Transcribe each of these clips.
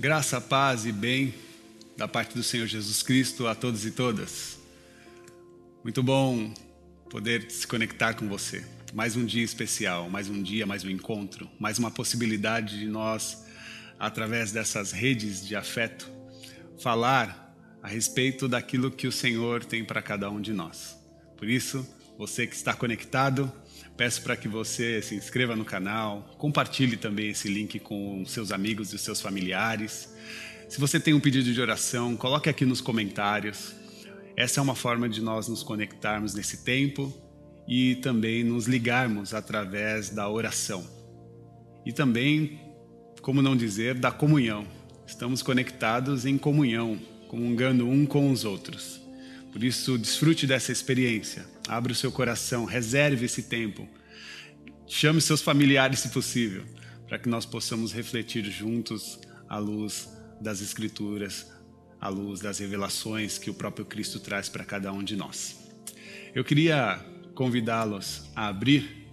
Graça, paz e bem da parte do Senhor Jesus Cristo a todos e todas. Muito bom poder se conectar com você. Mais um dia especial, mais um dia, mais um encontro, mais uma possibilidade de nós, através dessas redes de afeto, falar a respeito daquilo que o Senhor tem para cada um de nós. Por isso, você que está conectado, peço para que você se inscreva no canal, compartilhe também esse link com seus amigos e seus familiares. Se você tem um pedido de oração, coloque aqui nos comentários. Essa é uma forma de nós nos conectarmos nesse tempo e também nos ligarmos através da oração. E também, como não dizer, da comunhão. Estamos conectados em comunhão, comungando um com os outros. Por isso, desfrute dessa experiência. Abra o seu coração, reserve esse tempo. Chame seus familiares, se possível, para que nós possamos refletir juntos à luz das Escrituras, à luz das revelações que o próprio Cristo traz para cada um de nós. Eu queria convidá-los a abrir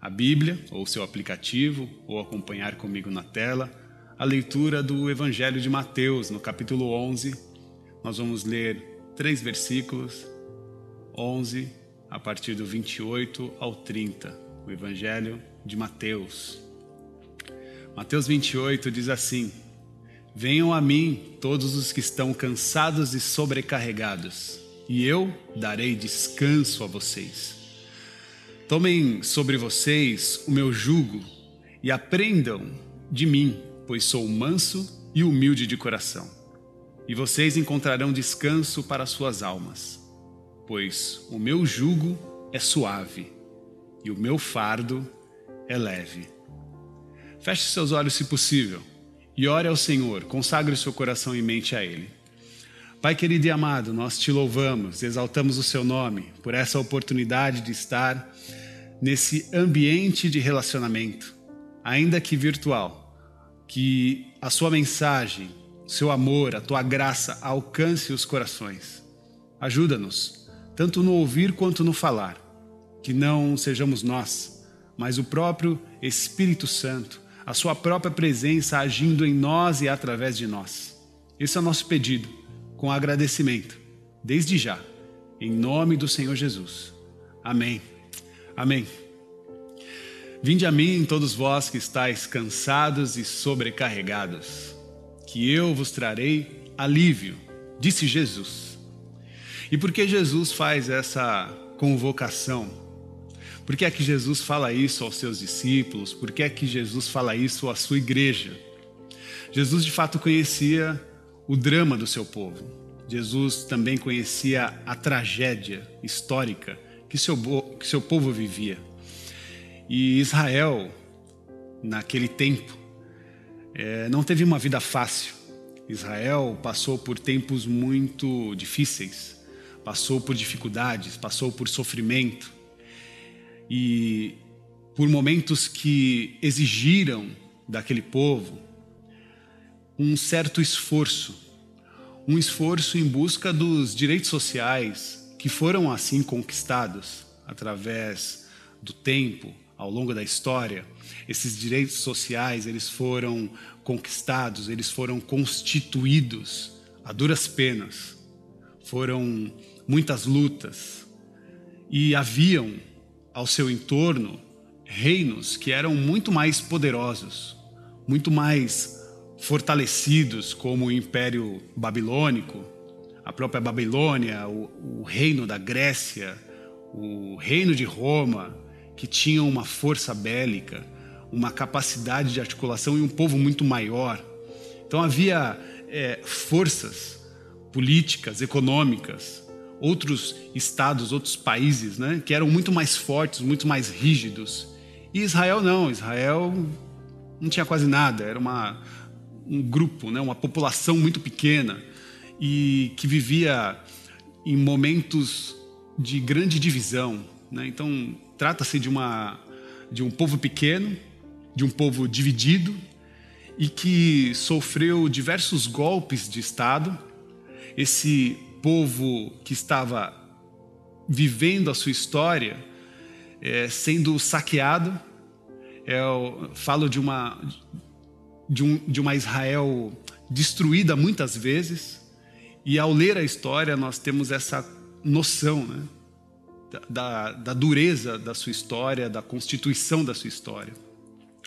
a Bíblia, ou seu aplicativo, ou acompanhar comigo na tela, a leitura do Evangelho de Mateus, no capítulo 11. Nós vamos ler três versículos, 11 a partir do 28 ao 30, o Evangelho de Mateus. Mateus 28 diz assim: Venham a mim todos os que estão cansados e sobrecarregados, e eu darei descanso a vocês. Tomem sobre vocês o meu jugo e aprendam de mim, pois sou manso e humilde de coração e vocês encontrarão descanso para suas almas, pois o meu jugo é suave e o meu fardo é leve. Feche seus olhos se possível e ore ao Senhor, consagre seu coração e mente a Ele. Pai querido e amado, nós te louvamos, exaltamos o seu nome por essa oportunidade de estar nesse ambiente de relacionamento, ainda que virtual, que a sua mensagem seu amor, a tua graça alcance os corações. Ajuda-nos, tanto no ouvir quanto no falar, que não sejamos nós, mas o próprio Espírito Santo, a sua própria presença agindo em nós e através de nós. Esse é o nosso pedido, com agradecimento, desde já, em nome do Senhor Jesus. Amém. Amém. Vinde a mim, todos vós que estáis cansados e sobrecarregados que eu vos trarei alívio, disse Jesus. E por que Jesus faz essa convocação? Por que é que Jesus fala isso aos seus discípulos? Por que é que Jesus fala isso à sua igreja? Jesus de fato conhecia o drama do seu povo. Jesus também conhecia a tragédia histórica que seu, que seu povo vivia. E Israel, naquele tempo, é, não teve uma vida fácil. Israel passou por tempos muito difíceis, passou por dificuldades, passou por sofrimento. E por momentos que exigiram daquele povo um certo esforço, um esforço em busca dos direitos sociais que foram assim conquistados através do tempo, ao longo da história, esses direitos sociais, eles foram conquistados, eles foram constituídos a duras penas. Foram muitas lutas e haviam ao seu entorno reinos que eram muito mais poderosos, muito mais fortalecidos, como o Império Babilônico, a própria Babilônia, o, o reino da Grécia, o reino de Roma, que tinham uma força bélica, uma capacidade de articulação e um povo muito maior. Então havia é, forças políticas, econômicas, outros estados, outros países, né, que eram muito mais fortes, muito mais rígidos. E Israel não, Israel não tinha quase nada, era uma, um grupo, né, uma população muito pequena e que vivia em momentos de grande divisão. Né? Então, Trata-se de, uma, de um povo pequeno, de um povo dividido e que sofreu diversos golpes de Estado. Esse povo que estava vivendo a sua história, é, sendo saqueado. É, eu falo de uma, de, um, de uma Israel destruída muitas vezes, e ao ler a história nós temos essa noção né, da, da dureza da sua história, da constituição da sua história.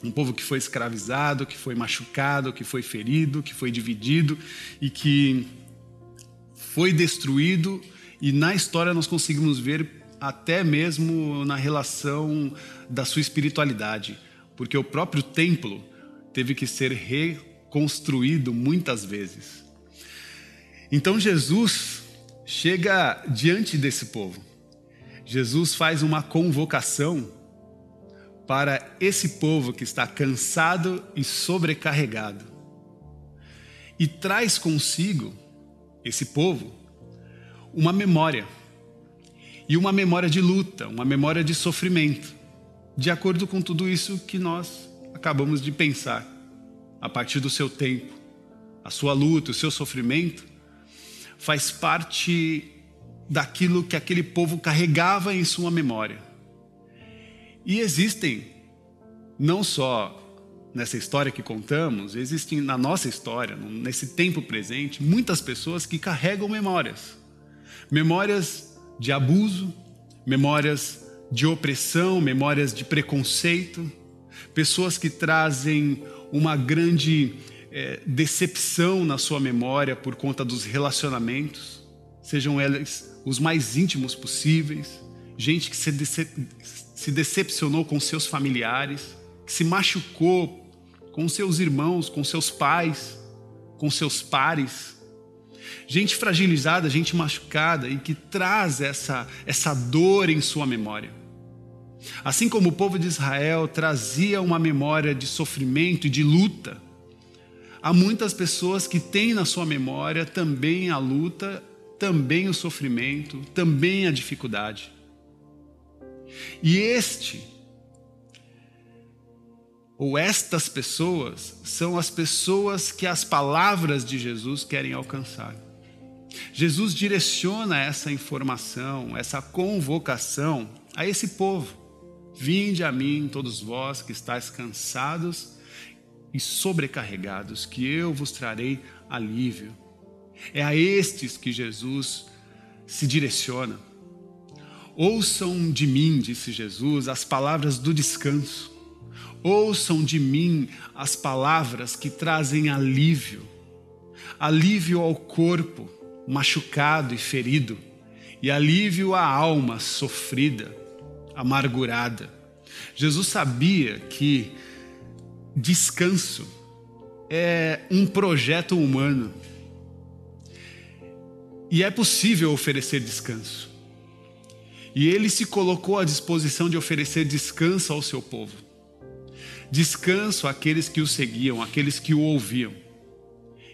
Um povo que foi escravizado, que foi machucado, que foi ferido, que foi dividido e que foi destruído. E na história nós conseguimos ver até mesmo na relação da sua espiritualidade, porque o próprio templo teve que ser reconstruído muitas vezes. Então Jesus chega diante desse povo. Jesus faz uma convocação para esse povo que está cansado e sobrecarregado. E traz consigo, esse povo, uma memória. E uma memória de luta, uma memória de sofrimento, de acordo com tudo isso que nós acabamos de pensar, a partir do seu tempo. A sua luta, o seu sofrimento, faz parte daquilo que aquele povo carregava em sua memória e existem, não só nessa história que contamos, existem na nossa história, nesse tempo presente, muitas pessoas que carregam memórias. Memórias de abuso, memórias de opressão, memórias de preconceito, pessoas que trazem uma grande é, decepção na sua memória por conta dos relacionamentos, sejam eles os mais íntimos possíveis, gente que se, se decepcionou com seus familiares, que se machucou com seus irmãos, com seus pais, com seus pares. Gente fragilizada, gente machucada e que traz essa, essa dor em sua memória. Assim como o povo de Israel trazia uma memória de sofrimento e de luta, há muitas pessoas que têm na sua memória também a luta, também o sofrimento, também a dificuldade. E este, ou estas pessoas, são as pessoas que as palavras de Jesus querem alcançar. Jesus direciona essa informação, essa convocação a esse povo. Vinde a mim, todos vós que estáis cansados e sobrecarregados, que eu vos trarei alívio. É a estes que Jesus se direciona. Ouçam de mim, disse Jesus, as palavras do descanso. Ouçam de mim as palavras que trazem alívio, alívio ao corpo machucado e ferido, e alívio à alma sofrida, amargurada. Jesus sabia que descanso é um projeto humano e é possível oferecer descanso. E ele se colocou à disposição de oferecer descanso ao seu povo. Descanso àqueles que o seguiam, àqueles que o ouviam.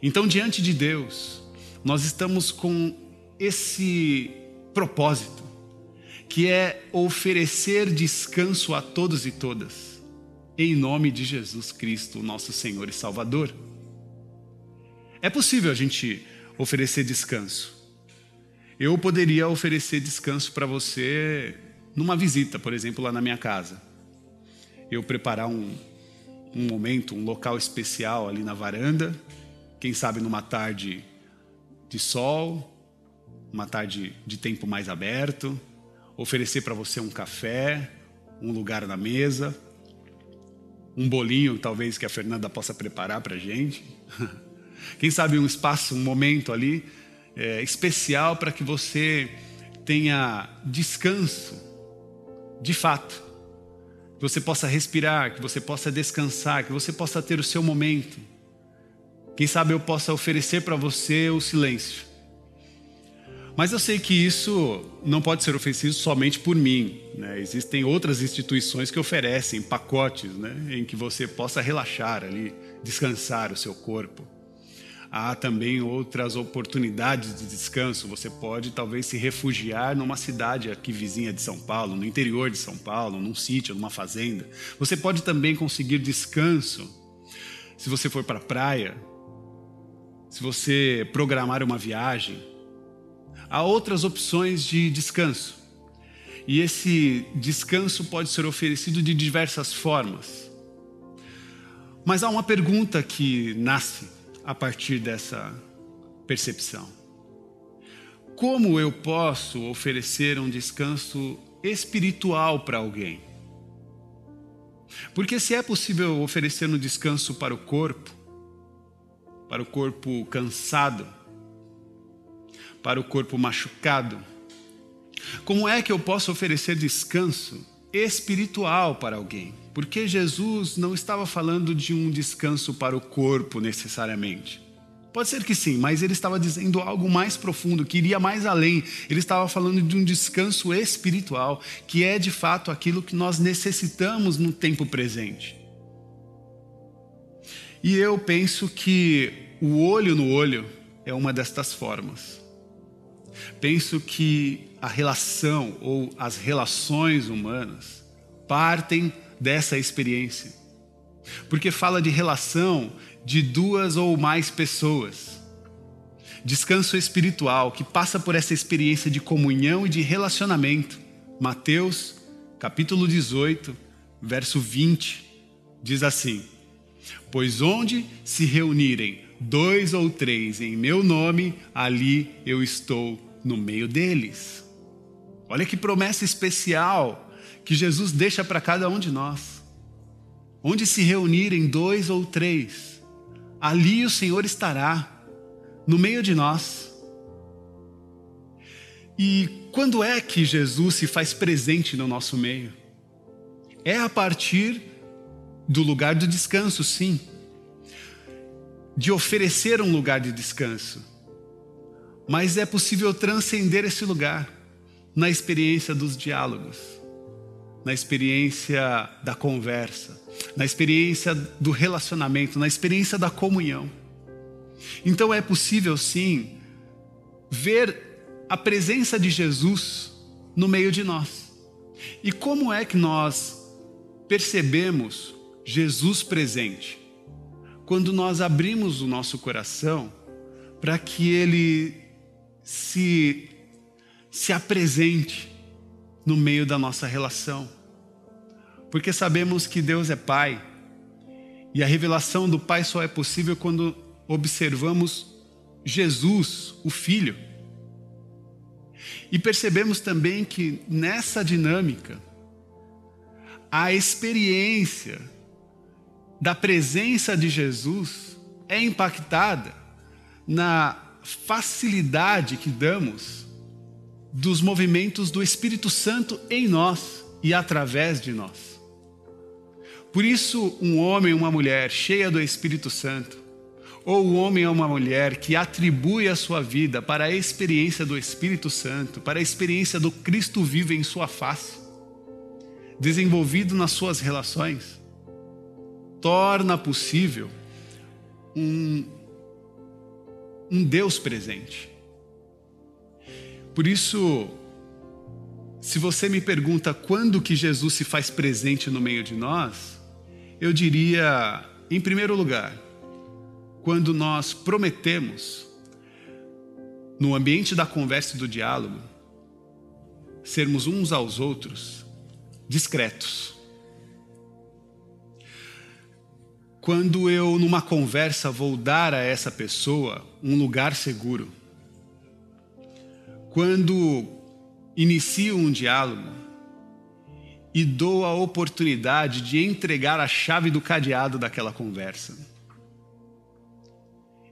Então, diante de Deus, nós estamos com esse propósito, que é oferecer descanso a todos e todas, em nome de Jesus Cristo, nosso Senhor e Salvador. É possível a gente oferecer descanso. Eu poderia oferecer descanso para você numa visita, por exemplo, lá na minha casa. Eu preparar um, um momento, um local especial ali na varanda, quem sabe numa tarde de sol, uma tarde de tempo mais aberto, oferecer para você um café, um lugar na mesa, um bolinho talvez que a Fernanda possa preparar para gente. Quem sabe um espaço, um momento ali é, especial para que você tenha descanso, de fato. Que você possa respirar, que você possa descansar, que você possa ter o seu momento. Quem sabe eu possa oferecer para você o silêncio. Mas eu sei que isso não pode ser oferecido somente por mim. Né? Existem outras instituições que oferecem pacotes né? em que você possa relaxar ali, descansar o seu corpo há também outras oportunidades de descanso. Você pode talvez se refugiar numa cidade aqui vizinha de São Paulo, no interior de São Paulo, num sítio, numa fazenda. Você pode também conseguir descanso se você for para a praia, se você programar uma viagem. Há outras opções de descanso. E esse descanso pode ser oferecido de diversas formas. Mas há uma pergunta que nasce a partir dessa percepção. Como eu posso oferecer um descanso espiritual para alguém? Porque se é possível oferecer um descanso para o corpo, para o corpo cansado, para o corpo machucado, como é que eu posso oferecer descanso espiritual para alguém? Porque Jesus não estava falando de um descanso para o corpo necessariamente. Pode ser que sim, mas ele estava dizendo algo mais profundo, que iria mais além. Ele estava falando de um descanso espiritual, que é de fato aquilo que nós necessitamos no tempo presente. E eu penso que o olho no olho é uma destas formas. Penso que a relação ou as relações humanas partem dessa experiência. Porque fala de relação de duas ou mais pessoas. Descanso espiritual que passa por essa experiência de comunhão e de relacionamento. Mateus, capítulo 18, verso 20, diz assim: Pois onde se reunirem dois ou três em meu nome, ali eu estou no meio deles. Olha que promessa especial que Jesus deixa para cada um de nós. Onde se reunirem dois ou três, ali o Senhor estará, no meio de nós. E quando é que Jesus se faz presente no nosso meio? É a partir do lugar do descanso, sim. De oferecer um lugar de descanso. Mas é possível transcender esse lugar na experiência dos diálogos, na experiência da conversa, na experiência do relacionamento, na experiência da comunhão. Então é possível sim ver a presença de Jesus no meio de nós. E como é que nós percebemos Jesus presente? Quando nós abrimos o nosso coração para que ele se se apresente no meio da nossa relação porque sabemos que Deus é Pai e a revelação do Pai só é possível quando observamos Jesus, o Filho. E percebemos também que nessa dinâmica, a experiência da presença de Jesus é impactada na facilidade que damos dos movimentos do Espírito Santo em nós e através de nós. Por isso, um homem ou uma mulher cheia do Espírito Santo, ou um homem ou uma mulher que atribui a sua vida para a experiência do Espírito Santo, para a experiência do Cristo vivo em sua face, desenvolvido nas suas relações, torna possível um, um Deus presente. Por isso, se você me pergunta quando que Jesus se faz presente no meio de nós, eu diria, em primeiro lugar, quando nós prometemos, no ambiente da conversa e do diálogo, sermos uns aos outros discretos. Quando eu, numa conversa, vou dar a essa pessoa um lugar seguro. Quando inicio um diálogo, e dou a oportunidade de entregar a chave do cadeado daquela conversa.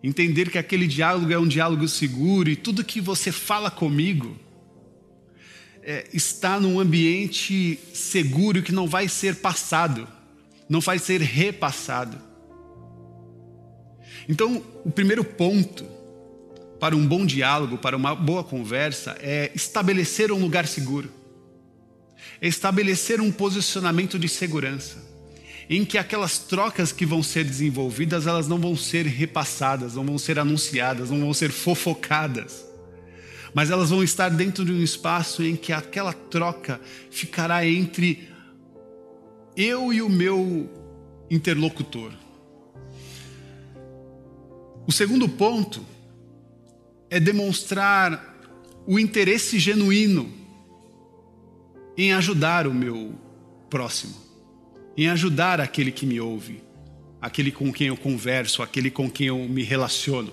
Entender que aquele diálogo é um diálogo seguro e tudo que você fala comigo é, está num ambiente seguro que não vai ser passado, não vai ser repassado. Então, o primeiro ponto para um bom diálogo, para uma boa conversa, é estabelecer um lugar seguro é estabelecer um posicionamento de segurança, em que aquelas trocas que vão ser desenvolvidas, elas não vão ser repassadas, não vão ser anunciadas, não vão ser fofocadas, mas elas vão estar dentro de um espaço em que aquela troca ficará entre eu e o meu interlocutor. O segundo ponto é demonstrar o interesse genuíno em ajudar o meu próximo, em ajudar aquele que me ouve, aquele com quem eu converso, aquele com quem eu me relaciono.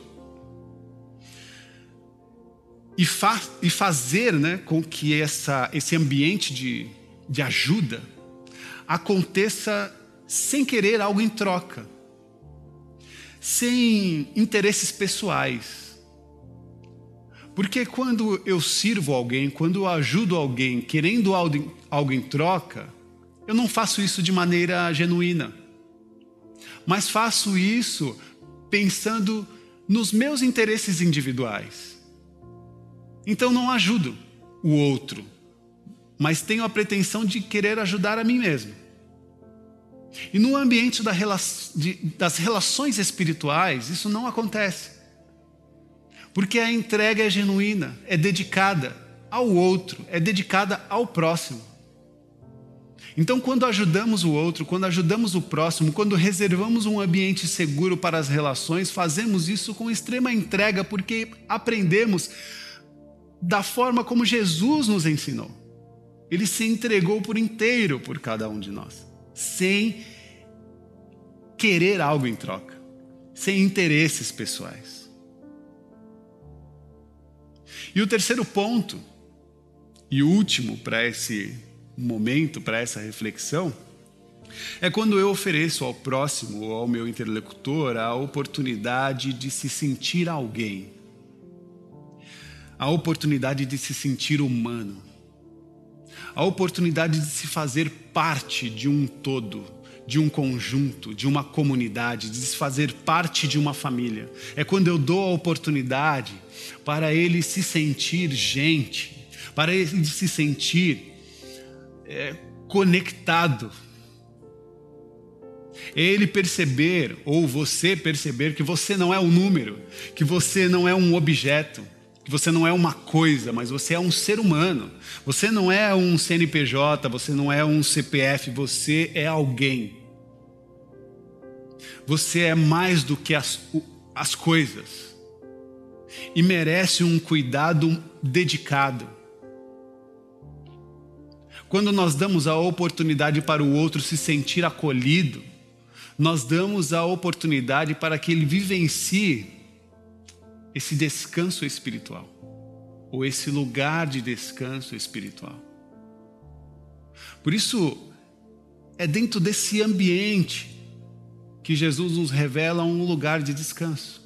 E, fa e fazer né, com que essa, esse ambiente de, de ajuda aconteça sem querer algo em troca, sem interesses pessoais. Porque quando eu sirvo alguém, quando eu ajudo alguém querendo algo em troca, eu não faço isso de maneira genuína, mas faço isso pensando nos meus interesses individuais. Então não ajudo o outro, mas tenho a pretensão de querer ajudar a mim mesmo. E no ambiente das relações espirituais, isso não acontece. Porque a entrega é genuína, é dedicada ao outro, é dedicada ao próximo. Então, quando ajudamos o outro, quando ajudamos o próximo, quando reservamos um ambiente seguro para as relações, fazemos isso com extrema entrega, porque aprendemos da forma como Jesus nos ensinou. Ele se entregou por inteiro por cada um de nós, sem querer algo em troca, sem interesses pessoais. E o terceiro ponto, e último para esse momento, para essa reflexão, é quando eu ofereço ao próximo ou ao meu interlocutor a oportunidade de se sentir alguém, a oportunidade de se sentir humano, a oportunidade de se fazer parte de um todo, de um conjunto, de uma comunidade, de fazer parte de uma família. É quando eu dou a oportunidade para ele se sentir gente, para ele se sentir é, conectado. Ele perceber, ou você perceber, que você não é um número, que você não é um objeto, que você não é uma coisa, mas você é um ser humano. Você não é um CNPJ, você não é um CPF, você é alguém. Você é mais do que as, as coisas e merece um cuidado dedicado. Quando nós damos a oportunidade para o outro se sentir acolhido, nós damos a oportunidade para que ele vivencie esse descanso espiritual, ou esse lugar de descanso espiritual. Por isso, é dentro desse ambiente que Jesus nos revela um lugar de descanso.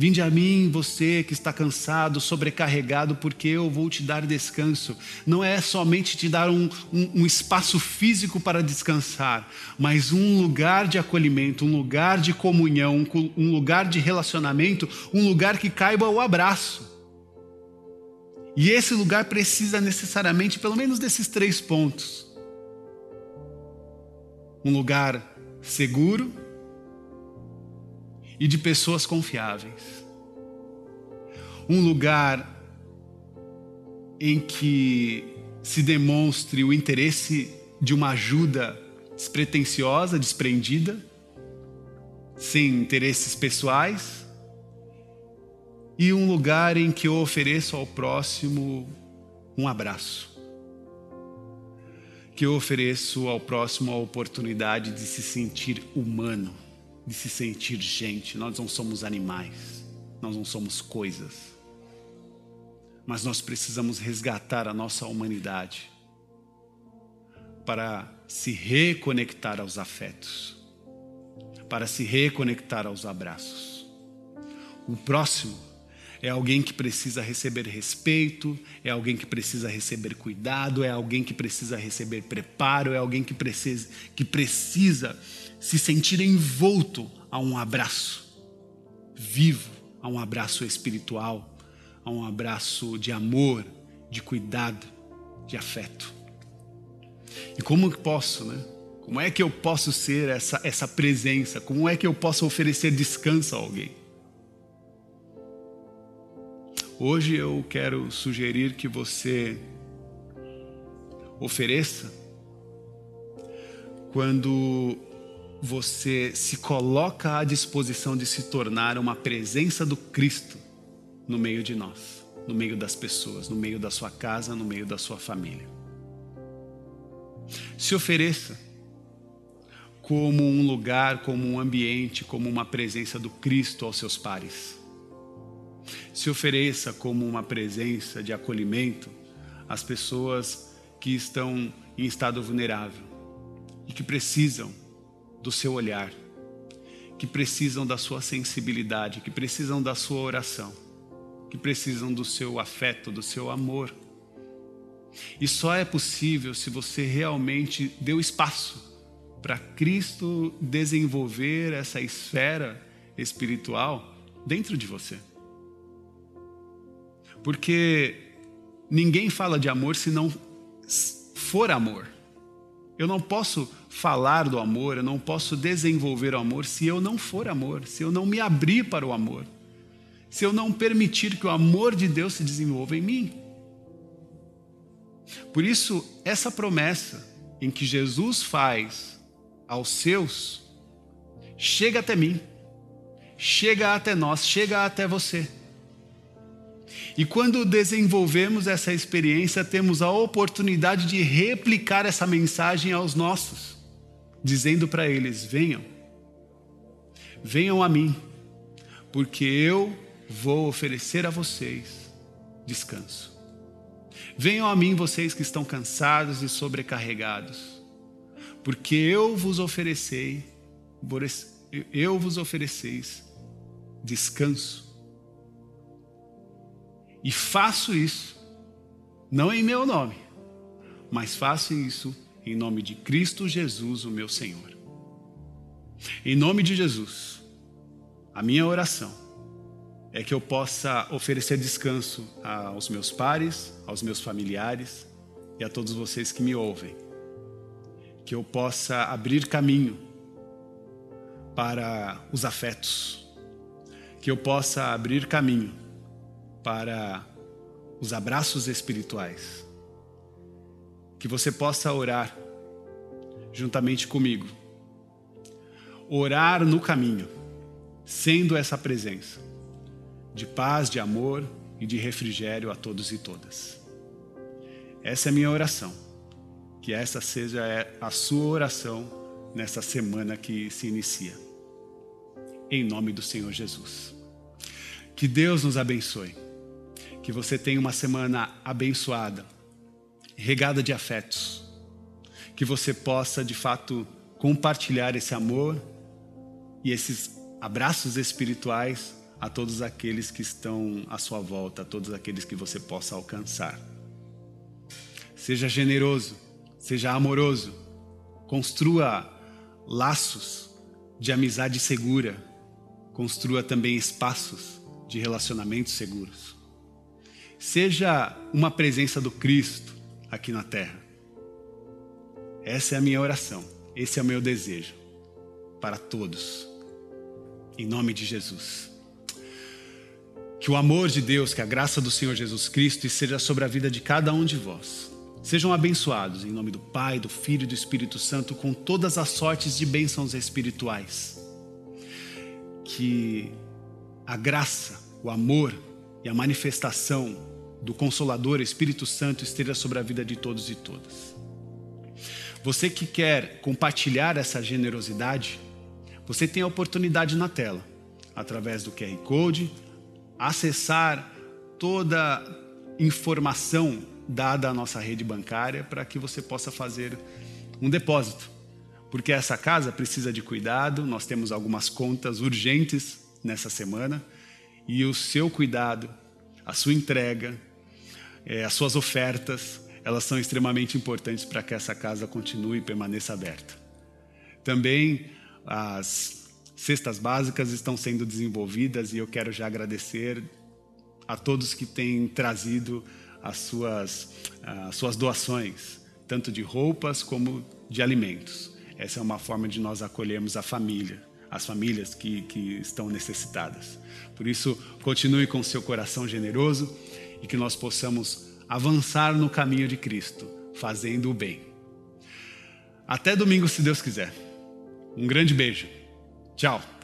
Vinde a mim, você que está cansado, sobrecarregado, porque eu vou te dar descanso. Não é somente te dar um, um, um, espaço físico para descansar, mas um lugar de acolhimento, um lugar de comunhão, um lugar de relacionamento, um lugar que caiba o abraço. E esse lugar precisa necessariamente, pelo menos desses três pontos: um lugar seguro, e de pessoas confiáveis. Um lugar em que se demonstre o interesse de uma ajuda despretensiosa, desprendida, sem interesses pessoais, e um lugar em que eu ofereço ao próximo um abraço. Que eu ofereço ao próximo a oportunidade de se sentir humano de se sentir gente. Nós não somos animais, nós não somos coisas. Mas nós precisamos resgatar a nossa humanidade para se reconectar aos afetos, para se reconectar aos abraços. O próximo é alguém que precisa receber respeito, é alguém que precisa receber cuidado, é alguém que precisa receber preparo, é alguém que precisa, que precisa se sentir envolto a um abraço vivo, a um abraço espiritual, a um abraço de amor, de cuidado, de afeto. E como posso, né? Como é que eu posso ser essa, essa presença? Como é que eu posso oferecer descanso a alguém? Hoje eu quero sugerir que você ofereça quando você se coloca à disposição de se tornar uma presença do Cristo no meio de nós, no meio das pessoas, no meio da sua casa, no meio da sua família. Se ofereça como um lugar, como um ambiente, como uma presença do Cristo aos seus pares. Se ofereça como uma presença de acolhimento às pessoas que estão em estado vulnerável e que precisam do seu olhar, que precisam da sua sensibilidade, que precisam da sua oração, que precisam do seu afeto, do seu amor. E só é possível se você realmente deu espaço para Cristo desenvolver essa esfera espiritual dentro de você. Porque ninguém fala de amor se não for amor. Eu não posso falar do amor, eu não posso desenvolver o amor se eu não for amor, se eu não me abrir para o amor, se eu não permitir que o amor de Deus se desenvolva em mim. Por isso, essa promessa em que Jesus faz aos seus, chega até mim, chega até nós, chega até você. E quando desenvolvemos essa experiência, temos a oportunidade de replicar essa mensagem aos nossos, dizendo para eles: venham, venham a mim, porque eu vou oferecer a vocês descanso. Venham a mim, vocês que estão cansados e sobrecarregados, porque eu vos oferecei, eu vos ofereceis descanso. E faço isso, não em meu nome, mas faço isso em nome de Cristo Jesus, o meu Senhor. Em nome de Jesus, a minha oração é que eu possa oferecer descanso aos meus pares, aos meus familiares e a todos vocês que me ouvem. Que eu possa abrir caminho para os afetos, que eu possa abrir caminho para os abraços espirituais. Que você possa orar juntamente comigo. Orar no caminho, sendo essa presença de paz, de amor e de refrigério a todos e todas. Essa é a minha oração. Que essa seja a sua oração nessa semana que se inicia. Em nome do Senhor Jesus. Que Deus nos abençoe que você tenha uma semana abençoada, regada de afetos, que você possa de fato compartilhar esse amor e esses abraços espirituais a todos aqueles que estão à sua volta, a todos aqueles que você possa alcançar. Seja generoso, seja amoroso, construa laços de amizade segura, construa também espaços de relacionamentos seguros. Seja uma presença do Cristo aqui na terra. Essa é a minha oração, esse é o meu desejo para todos, em nome de Jesus. Que o amor de Deus, que a graça do Senhor Jesus Cristo esteja sobre a vida de cada um de vós. Sejam abençoados em nome do Pai, do Filho e do Espírito Santo com todas as sortes de bênçãos espirituais. Que a graça, o amor a manifestação do Consolador Espírito Santo esteja sobre a vida de todos e todas. Você que quer compartilhar essa generosidade, você tem a oportunidade na tela, através do QR Code, acessar toda informação dada à nossa rede bancária para que você possa fazer um depósito. Porque essa casa precisa de cuidado, nós temos algumas contas urgentes nessa semana e o seu cuidado, a sua entrega, é, as suas ofertas, elas são extremamente importantes para que essa casa continue e permaneça aberta. Também as cestas básicas estão sendo desenvolvidas e eu quero já agradecer a todos que têm trazido as suas, as suas doações, tanto de roupas como de alimentos. Essa é uma forma de nós acolhermos a família, as famílias que, que estão necessitadas. Por isso, continue com seu coração generoso e que nós possamos avançar no caminho de Cristo, fazendo o bem. Até domingo, se Deus quiser. Um grande beijo. Tchau.